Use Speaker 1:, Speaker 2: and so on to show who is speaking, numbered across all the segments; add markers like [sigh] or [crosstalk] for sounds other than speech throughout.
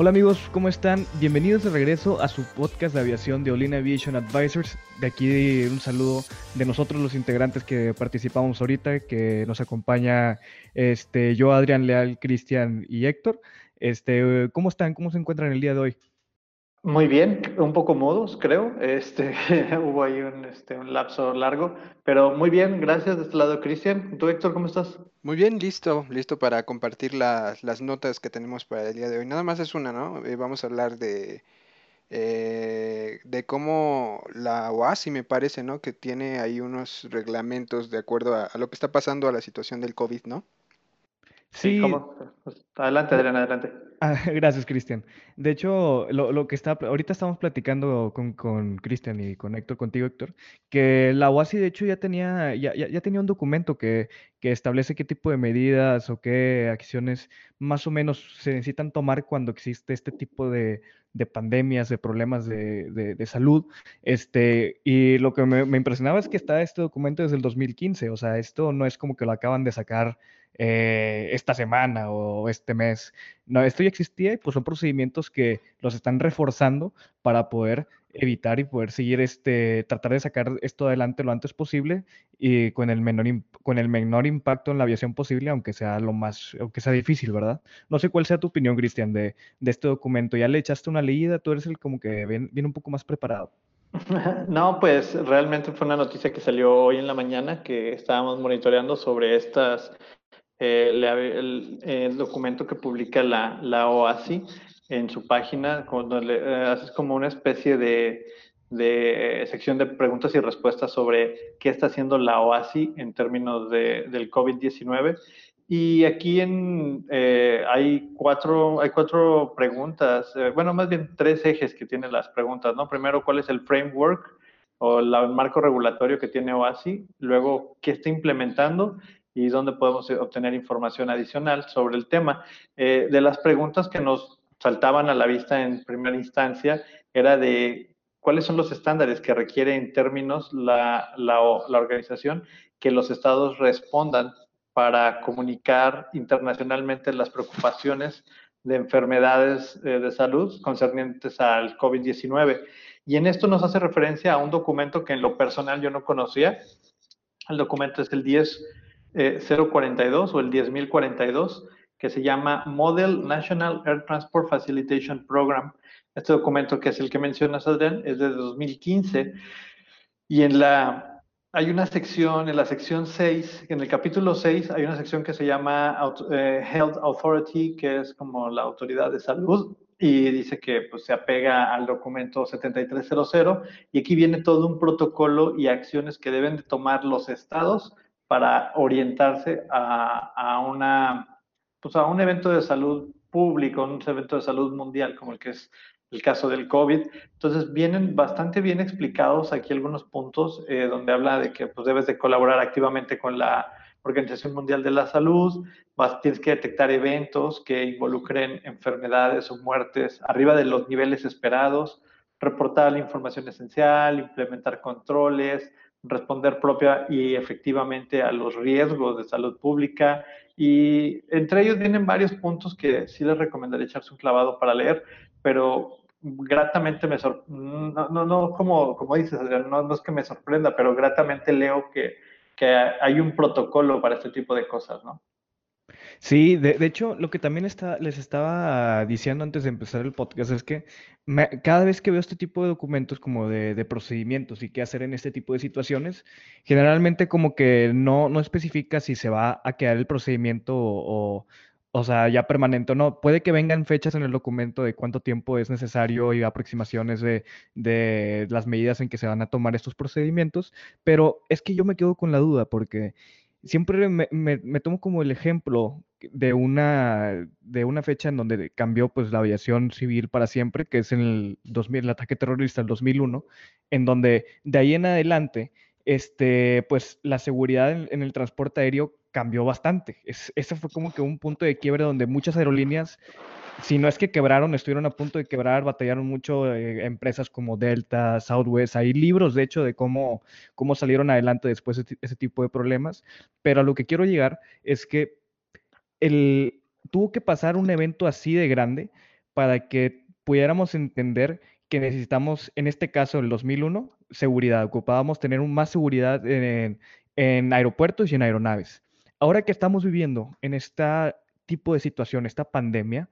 Speaker 1: Hola amigos, ¿cómo están? Bienvenidos de regreso a su podcast de aviación de Olin Aviation Advisors. De aquí un saludo de nosotros los integrantes que participamos ahorita, que nos acompaña este, yo, Adrián Leal, Cristian y Héctor. Este, ¿Cómo están? ¿Cómo se encuentran el día de hoy?
Speaker 2: Muy bien, un poco modos, creo. Este, [laughs] hubo ahí un, este, un lapso largo, pero muy bien, gracias de este lado, Cristian. ¿Tú, Héctor, cómo estás?
Speaker 3: Muy bien, listo, listo para compartir las, las notas que tenemos para el día de hoy. Nada más es una, ¿no? Eh, vamos a hablar de, eh, de cómo la OASI, me parece, ¿no? Que tiene ahí unos reglamentos de acuerdo a, a lo que está pasando a la situación del COVID, ¿no?
Speaker 2: Sí. ¿cómo? Pues, adelante, Adrián, adelante.
Speaker 1: Ah, [laughs] gracias, Cristian. De hecho, lo, que está, ahorita estamos platicando con, con Cristian y con Héctor, contigo, Héctor, que la OASI de hecho ya tenía, ya, ya, ya, tenía un documento que, que establece qué tipo de medidas o qué acciones más o menos se necesitan tomar cuando existe este tipo de, de pandemias, de problemas de, de, de, salud. Este, y lo que me, me impresionaba es que está este documento desde el 2015, o sea, esto no es como que lo acaban de sacar eh, esta semana o este mes. No, esto ya existía y pues son procedimientos que los están reforzando para poder evitar y poder seguir este, tratar de sacar esto adelante lo antes posible y con el menor, con el menor impacto en la aviación posible, aunque sea lo más, aunque sea difícil, ¿verdad? No sé cuál sea tu opinión, Cristian, de, de este documento. ¿Ya le echaste una leída? Tú eres el como que viene un poco más preparado. [laughs]
Speaker 2: No, pues realmente fue una noticia que salió hoy en la mañana que estábamos monitoreando sobre estas eh, el, el, documento que publica la, la OASI en su página, cuando le eh, haces como una especie de, de, sección de preguntas y respuestas sobre qué está haciendo la OASI en términos de, del COVID-19. Y aquí en, eh, hay, cuatro, hay cuatro preguntas, eh, bueno, más bien tres ejes que tienen las preguntas, ¿no? Primero, ¿cuál es el framework o la, el marco regulatorio que tiene OASI? Luego, ¿qué está implementando? y dónde podemos obtener información adicional sobre el tema. Eh, de las preguntas que nos saltaban a la vista en primera instancia era de cuáles son los estándares que requiere en términos la, la, la organización que los estados respondan para comunicar internacionalmente las preocupaciones de enfermedades eh, de salud concernientes al COVID-19. Y en esto nos hace referencia a un documento que en lo personal yo no conocía. El documento es el 10 eh, 042 o el 10042, que se llama Model National Air Transport Facilitation Program. Este documento, que es el que mencionas, Adrián, es de 2015. Y en la, hay una sección, en la sección 6, en el capítulo 6, hay una sección que se llama eh, Health Authority, que es como la autoridad de salud, y dice que pues, se apega al documento 7300 y aquí viene todo un protocolo y acciones que deben de tomar los estados para orientarse a, a, una, pues a un evento de salud público, un evento de salud mundial como el que es el caso del COVID. Entonces vienen bastante bien explicados aquí algunos puntos eh, donde habla de que pues, debes de colaborar activamente con la Organización Mundial de la Salud, vas, tienes que detectar eventos que involucren enfermedades o muertes arriba de los niveles esperados, reportar la información esencial, implementar controles, responder propia y efectivamente a los riesgos de salud pública. Y entre ellos vienen varios puntos que sí les recomendaría echarse un clavado para leer, pero gratamente me sorprende, no, no, no, como, como dices, no, no es que me sorprenda, pero gratamente leo que, que hay un protocolo para este tipo de cosas, ¿no?
Speaker 1: Sí, de, hecho, lo que también les estaba diciendo antes de empezar el podcast es que cada vez que veo este tipo de documentos como de, de, procedimientos y qué hacer en este tipo de situaciones, generalmente como que no, no especifica si se va a quedar el procedimiento o, o sea, ya permanente o no. Puede que vengan fechas en el documento de cuánto tiempo es necesario y aproximaciones de, de las medidas en que se van a tomar estos procedimientos, pero es que yo me quedo con la duda porque siempre me, me, tomo como el ejemplo de una, de una fecha en donde cambió pues la aviación civil para siempre, que es en el 2000, el ataque terrorista del 2001, en donde de ahí en adelante, este, pues la seguridad en, el transporte aéreo cambió bastante. Es, ese fue como que un punto de quiebre donde muchas aerolíneas si no es que quebraron, estuvieron a punto de quebrar, batallaron mucho eh, empresas como Delta, Southwest, hay libros de hecho de cómo, cómo salieron adelante después de ese tipo de problemas, pero a lo que quiero llegar es que el, tuvo que pasar un evento así de grande para que pudiéramos entender que necesitamos, en este caso, el 2001, seguridad. Ocupábamos tener más seguridad en, en aeropuertos y en aeronaves. Ahora que estamos viviendo en este tipo de situación, esta pandemia,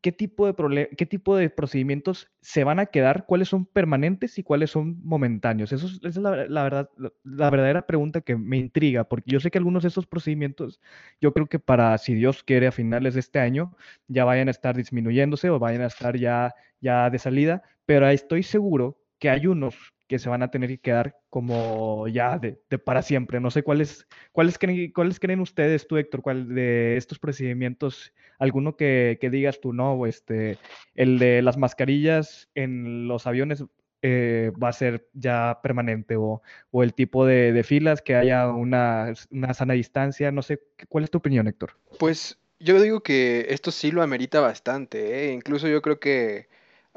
Speaker 1: qué tipo de qué tipo de procedimientos se van a quedar, cuáles son permanentes y cuáles son momentáneos. Eso es, esa es la, verdad, la, verdadera pregunta que me intriga, porque yo sé que algunos de esos procedimientos, yo creo que para, si Dios quiere, a finales de este año, ya vayan a estar disminuyéndose o vayan a estar ya, ya de salida, pero estoy seguro que hay unos que se van a tener que quedar como ya de, para siempre. No sé cuáles, cuáles, creen, cuáles creen ustedes, tú Héctor, cuál de estos procedimientos, alguno que, digas tú, no, este, el de las mascarillas en los aviones eh, va a ser ya permanente o, el tipo de, filas, que haya una, una, sana distancia, no sé, ¿cuál es tu opinión, Héctor?
Speaker 3: Pues yo digo que esto sí lo amerita bastante, ¿eh? incluso yo creo que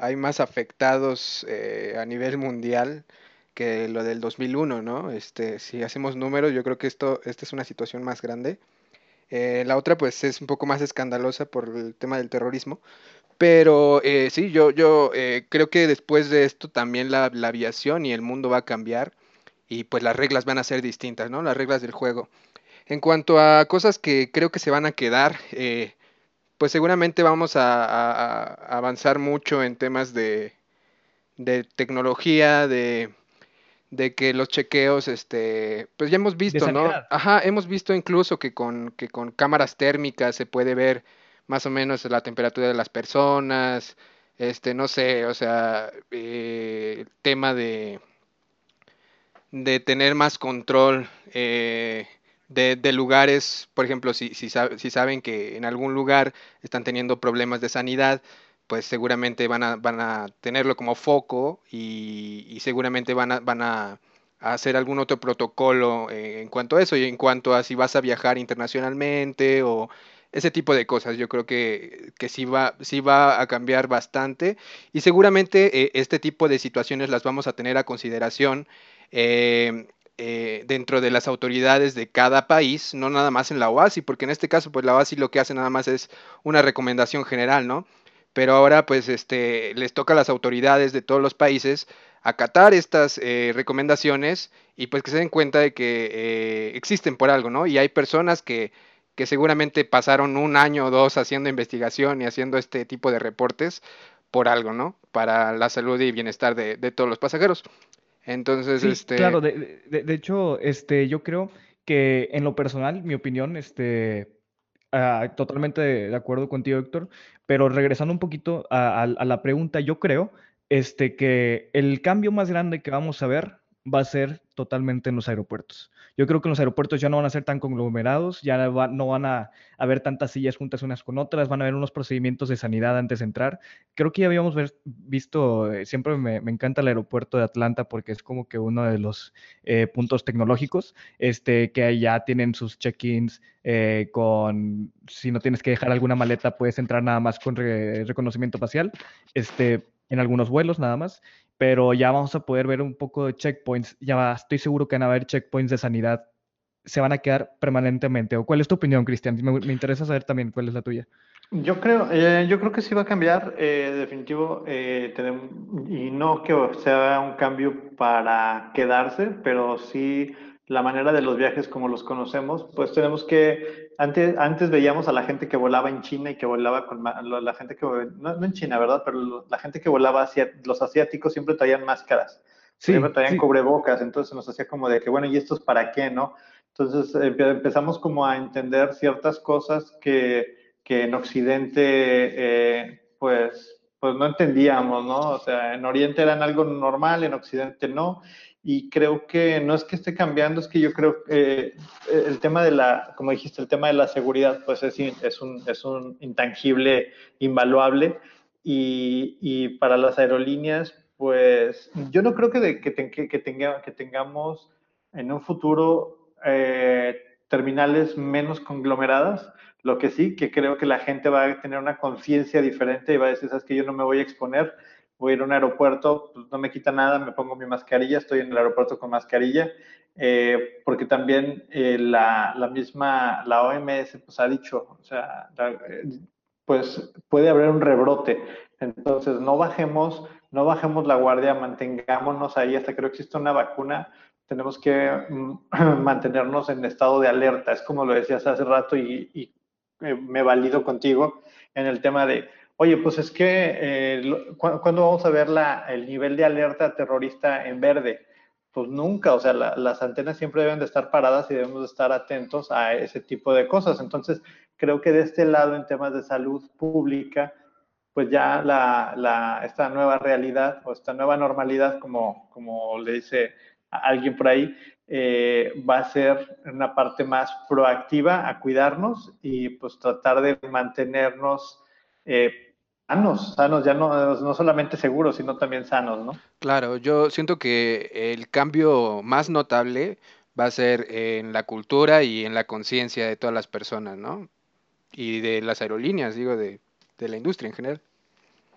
Speaker 3: hay más afectados eh, a nivel mundial que lo del 2001, ¿no? Este, si hacemos números, yo creo que esto, esta es una situación más grande. Eh, la otra, pues, es un poco más escandalosa por el tema del terrorismo. Pero eh, sí, yo, yo creo que después de esto también la, la, aviación y el mundo va a cambiar y pues las reglas van a ser distintas, ¿no? Las reglas del juego. En cuanto a cosas que creo que se van a quedar, pues seguramente vamos a, avanzar mucho en temas de, tecnología, de, que los chequeos, este, pues ya hemos visto, ¿no? Ajá, hemos visto incluso que con, que con cámaras térmicas se puede ver más o menos la temperatura de las personas, este, no sé, o sea, eh, tema de, de tener más control, eh, de, lugares, por ejemplo, si, si, si, saben que en algún lugar están teniendo problemas de sanidad, pues seguramente van a, van a tenerlo como foco y, seguramente van a, van a, hacer algún otro protocolo en cuanto a eso y en cuanto a si vas a viajar internacionalmente o ese tipo de cosas. Yo creo que, que sí, va, sí va a cambiar bastante y seguramente eh, este tipo de situaciones las vamos a tener a consideración eh, eh, dentro de las autoridades de cada país, no nada más en la OASI, porque en este caso, pues la OASI lo que hace nada más es una recomendación general, ¿no? Pero ahora, pues, este, les toca a las autoridades de todos los países acatar estas eh, recomendaciones y pues que se den cuenta de que eh, existen por algo, ¿no? Y hay personas que, que seguramente pasaron un año o dos haciendo investigación y haciendo este tipo de reportes por algo, ¿no? Para la salud y bienestar de, de todos los pasajeros. Entonces, este...
Speaker 1: Claro, de, de, hecho, este, yo creo que en lo personal, mi opinión, este, ah, totalmente de, acuerdo contigo, Héctor, pero regresando un poquito a, a, la pregunta, yo creo este, que el cambio más grande que vamos a ver va a ser totalmente en los aeropuertos. Yo creo que los aeropuertos ya no van a ser tan conglomerados, ya no van a haber tantas sillas juntas unas con otras, van a haber unos procedimientos de sanidad antes de entrar. Creo que ya habíamos visto, eh, siempre me, encanta el aeropuerto de Atlanta porque es como que uno de los eh, puntos tecnológicos, este, que ya tienen sus check-ins eh, con, si no tienes que dejar alguna maleta, puedes entrar nada más con reconocimiento facial. Este, en algunos vuelos nada más pero ya vamos a poder ver un poco de checkpoints. Ya estoy seguro que van a haber checkpoints de sanidad. Se van a quedar permanentemente. ¿O cuál es tu opinión, Cristian? Me, interesa saber también cuál es la tuya.
Speaker 2: Yo creo, eh, yo creo que sí va a cambiar, eh, definitivo, eh, y no que sea un cambio para quedarse, pero sí la manera de los viajes como los conocemos, pues tenemos que, antes, antes veíamos a la gente que volaba en China y que volaba con la gente que, no, en China, ¿verdad? Pero la gente que volaba, hacia, los asiáticos siempre traían máscaras, siempre traían cubrebocas, entonces nos hacía como de que, bueno, ¿y esto es para qué, no? Entonces empezamos como a entender ciertas cosas que, que en Occidente, eh, pues, pues no entendíamos, ¿no? O sea, en Oriente eran algo normal, en Occidente no. Y creo que no es que esté cambiando, es que yo creo que eh, el tema de la, como dijiste, el tema de la seguridad, pues es, es, un, es un intangible invaluable. Y, y, para las aerolíneas, pues yo no creo que, de, que, que, tenga, que tengamos en un futuro eh, terminales menos conglomeradas. Lo que sí, que creo que la gente va a tener una conciencia diferente y va a decir, sabes que yo no me voy a exponer, voy a ir a un aeropuerto, pues no me quita nada, me pongo mi mascarilla, estoy en el aeropuerto con mascarilla, eh, porque también eh, la, la, misma, la OMS pues ha dicho, o sea, pues puede haber un rebrote. Entonces, no bajemos, no bajemos la guardia, mantengámonos ahí hasta que no exista una vacuna tenemos que mm, [clears throat] mantenernos en estado de alerta. Es como lo decías hace rato y, eh, me valido contigo en el tema de, oye, pues es que, eh, ¿cuándo vamos a ver la, el nivel de alerta terrorista en verde? Pues nunca, o sea, las antenas siempre deben de estar paradas y debemos de estar atentos a ese tipo de cosas. Entonces, creo que de este lado, en temas de salud pública, pues ya la, esta nueva realidad o esta nueva normalidad, como, como le dice alguien por ahí, eh, va a ser una parte más proactiva a cuidarnos y pues tratar de mantenernos eh, sanos, sanos, ya no, no solamente seguros, sino también sanos, ¿no?
Speaker 3: Claro, yo siento que el cambio más notable va a ser en la cultura y en la conciencia de todas las personas, ¿no? Y de las aerolíneas, digo, de, de la industria en general.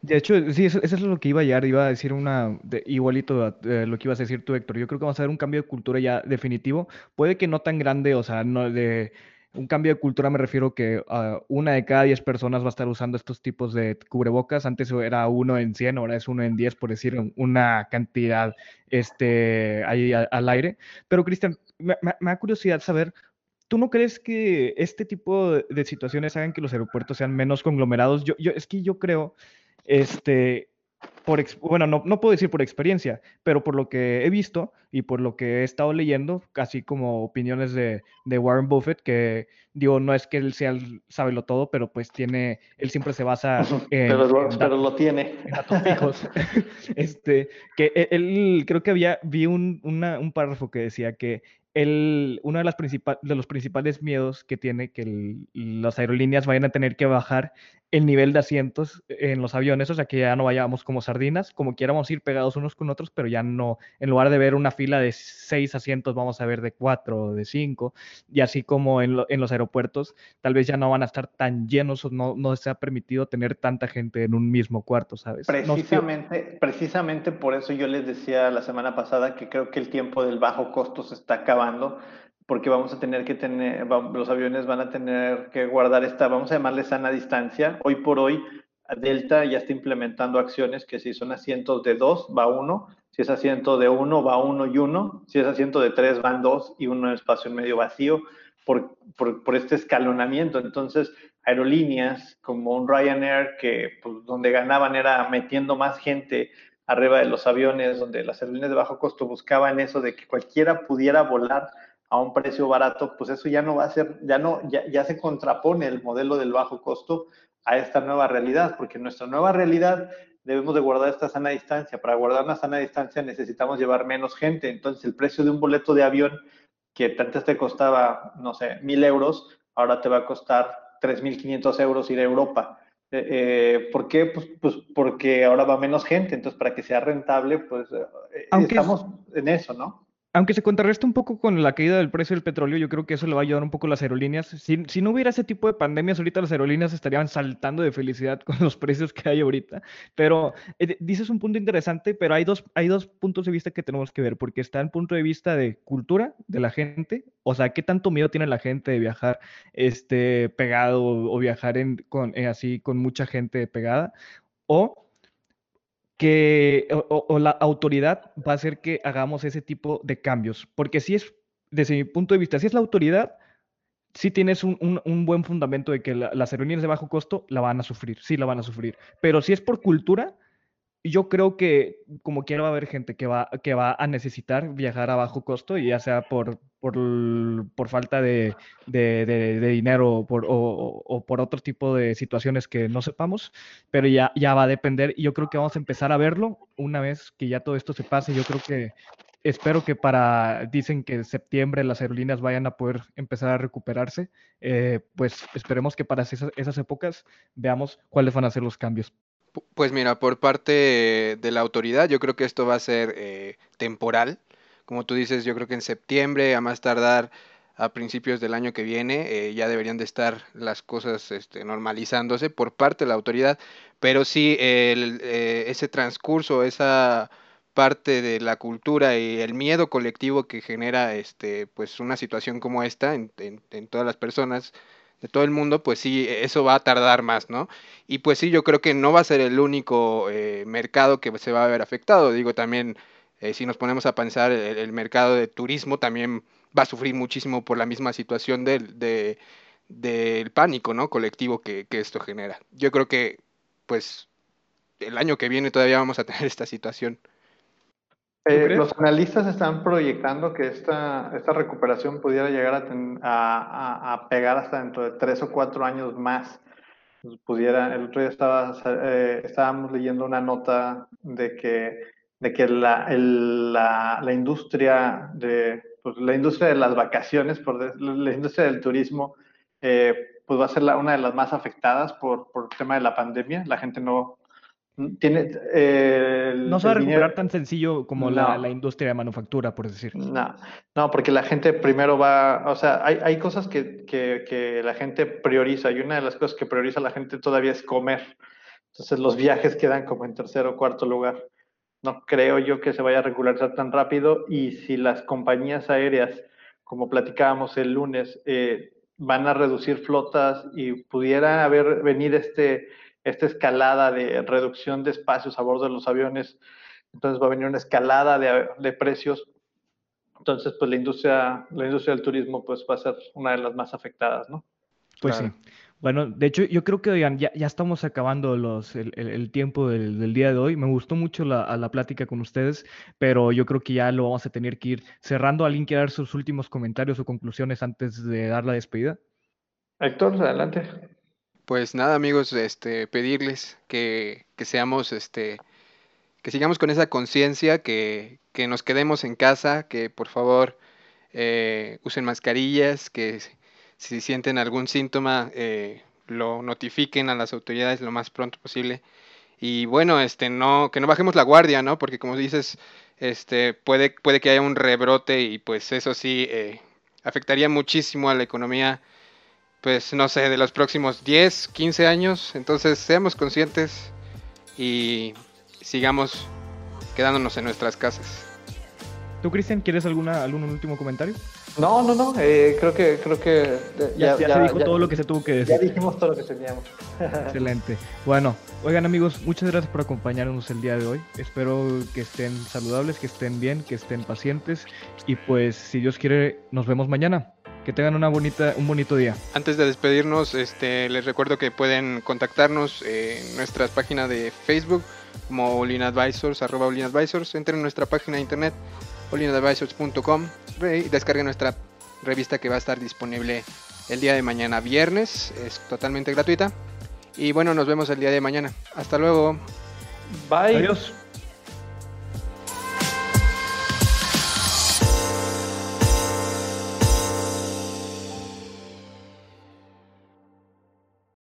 Speaker 1: De hecho, sí, eso, es lo que iba a llegar. Iba a decir una igualito a eh, lo que ibas a decir tú, Héctor. Yo creo que vamos a ver un cambio de cultura ya definitivo. Puede que no tan grande, o sea, no de un cambio de cultura me refiero que uh, una de cada diez personas va a estar usando estos tipos de cubrebocas. Antes era uno en cien, ahora es uno en diez, por decir una cantidad este, ahí al aire. Pero, Cristian, me, me, da curiosidad saber ¿Tú no crees que este tipo de situaciones hagan que los aeropuertos sean menos conglomerados? Yo, yo, es que yo creo este, por, bueno, no, no, puedo decir por experiencia, pero por lo que he visto y por lo que he estado leyendo, casi como opiniones de, de Warren Buffett, que digo, no es que él sea el lo todo, pero pues tiene, él siempre se basa [laughs]
Speaker 2: en... pero, pero lo tiene.
Speaker 1: En datos fijos. [laughs] este, que e, él, creo que había, vi un, una, un párrafo que decía que el, uno de, las de los principales miedos que tiene que las aerolíneas vayan a tener que bajar el nivel de asientos en los aviones, o sea, que ya no vayamos como sardinas, como quieramos ir pegados unos con otros, pero ya no, en lugar de ver una fila de seis asientos, vamos a ver de cuatro o de cinco, y así como en, los aeropuertos, tal vez ya no van a estar tan llenos o no, no se ha permitido tener tanta gente en un mismo cuarto, ¿sabes?
Speaker 2: Precisamente, precisamente por eso yo les decía la semana pasada que creo que el tiempo del bajo costo se está acabando porque vamos a tener que tener, los aviones van a tener que guardar esta, vamos a llamarle sana distancia. Hoy por hoy, Delta ya está implementando acciones que si son asientos de dos, va uno, si es asiento de uno, va uno y uno, si es asiento de tres, van dos y uno en espacio medio vacío, por, por, por este escalonamiento. Entonces, aerolíneas como un Ryanair, que pues, donde ganaban era metiendo más gente arriba de los aviones, donde las aerolíneas de bajo costo buscaban eso de que cualquiera pudiera volar a un precio barato, pues eso ya no va a ser, ya no, ya, ya se contrapone el modelo del bajo costo a esta nueva realidad, porque en nuestra nueva realidad debemos de guardar esta sana distancia. Para guardar una sana distancia necesitamos llevar menos gente. Entonces el precio de un boleto de avión que antes te costaba, no sé, mil euros, ahora te va a costar 3.500 euros ir a Europa. Eh, eh, ¿Por qué? Pues, pues, porque ahora va menos gente. Entonces, para que sea rentable, pues eh, estamos en eso, ¿no?
Speaker 1: Aunque se contrarresta un poco con la caída del precio del petróleo, yo creo que eso le va a ayudar un poco a las aerolíneas. Si, no hubiera ese tipo de pandemias, ahorita las aerolíneas estarían saltando de felicidad con [laughs] los precios que hay ahorita. Pero eh, dices un punto interesante, pero hay dos, hay dos puntos de vista que tenemos que ver, porque está el punto de vista de cultura de la gente, o sea, qué tanto miedo tiene la gente de viajar este, pegado o, viajar en, con, eh, así con mucha gente pegada, o que o, la autoridad va a hacer que hagamos ese tipo de cambios. Porque si es, desde mi punto de vista, si es la autoridad, si tienes un, un, buen fundamento de que las aerolíneas de bajo costo la van a sufrir, sí la van a sufrir. Pero si es por cultura, yo creo que como quiera va a haber gente que va, que va a necesitar viajar a bajo costo, ya sea por, por, falta de, dinero por, o, por otro tipo de situaciones que no sepamos, pero ya, ya va a depender y yo creo que vamos a empezar a verlo una vez que ya todo esto se pase. Yo creo que espero que para, dicen que en septiembre las aerolíneas vayan a poder empezar a recuperarse, eh, pues esperemos que para esas, esas épocas veamos cuáles van a ser los cambios.
Speaker 3: Pues mira, por parte de la autoridad, yo creo que esto va a ser eh, temporal. Como tú dices, yo creo que en septiembre, a más tardar a principios del año que viene, eh, ya deberían de estar las cosas este, normalizándose por parte de la autoridad. Pero sí, eh, ese transcurso, esa parte de la cultura y el miedo colectivo que genera este, pues una situación como esta en todas las personas de todo el mundo, pues sí, eso va a tardar más, ¿no? Y pues sí, yo creo que no va a ser el único eh, mercado que se va a ver afectado. Digo, también, eh, si nos ponemos a pensar, el, mercado de turismo también va a sufrir muchísimo por la misma situación del, del pánico, ¿no? Colectivo que, que esto genera. Yo creo que, pues, el año que viene todavía vamos a [laughs] tener esta situación.
Speaker 2: Eh, los analistas están proyectando que esta, esta recuperación pudiera llegar a, a, pegar hasta dentro de tres o cuatro años más. Pudiera, el otro día estaba, eh, estábamos leyendo una nota de que, de que la, la, la, industria de, pues, la industria de las vacaciones, por, la industria del turismo, eh, pues va a ser la, una de las más afectadas por, por el tema de la pandemia. La gente no, tiene,
Speaker 1: eh, no se va a recuperar tan sencillo como la, la, industria de manufactura, por decir.
Speaker 2: No, no, porque la gente primero va, o sea, hay, hay cosas que, que, que, la gente prioriza y una de las cosas que prioriza la gente todavía es comer. Entonces los viajes quedan como en tercer o cuarto lugar. No creo yo que se vaya a regularizar tan rápido y si las compañías aéreas, como platicábamos el lunes, eh, van a reducir flotas y pudiera haber venir este esta escalada de reducción de espacios a bordo de los aviones, entonces va a venir una escalada de, precios. Entonces, pues la industria, la industria del turismo pues va a ser una de las más afectadas, ¿no?
Speaker 1: Pues sí. Bueno, de hecho, yo creo que ya, ya estamos acabando los, el, tiempo del, día de hoy. Me gustó mucho la, la, plática con ustedes, pero yo creo que ya lo vamos a tener que ir cerrando. ¿Alguien quiere dar sus últimos comentarios o conclusiones antes de dar la despedida?
Speaker 2: Héctor, adelante.
Speaker 3: Pues nada, amigos, este, pedirles que, que seamos, este, que sigamos con esa conciencia, que, que nos quedemos en casa, que por favor eh, usen mascarillas, que si sienten algún síntoma eh, lo notifiquen a las autoridades lo más pronto posible. Y bueno, este, no, que no bajemos la guardia, ¿no? Porque como dices, este, puede, puede que haya un rebrote y pues eso sí eh, afectaría muchísimo a la economía pues no sé, de los próximos 10, 15 años. Entonces seamos conscientes y sigamos quedándonos en nuestras casas.
Speaker 1: ¿Tú, Cristian, quieres alguna, algún último comentario?
Speaker 2: No, no, no, eh, creo que, creo que
Speaker 1: ya, se dijo todo lo que se tuvo que decir.
Speaker 2: Ya dijimos todo lo que teníamos.
Speaker 1: Excelente. Bueno, oigan amigos, muchas gracias por acompañarnos el día de hoy. Espero que estén saludables, que estén bien, que estén pacientes y pues si Dios quiere, nos vemos mañana. Que tengan una bonita, un bonito día.
Speaker 3: Antes de despedirnos, este, les recuerdo que pueden contactarnos en nuestra página de Facebook como Olin Advisors, arroba Advisors. Entren en nuestra página de internet olinadvisors.com y descarguen nuestra revista que va a estar disponible el día de mañana viernes. Es totalmente gratuita. Y bueno, nos vemos el día de mañana. Hasta luego.
Speaker 2: Bye.
Speaker 1: Adiós.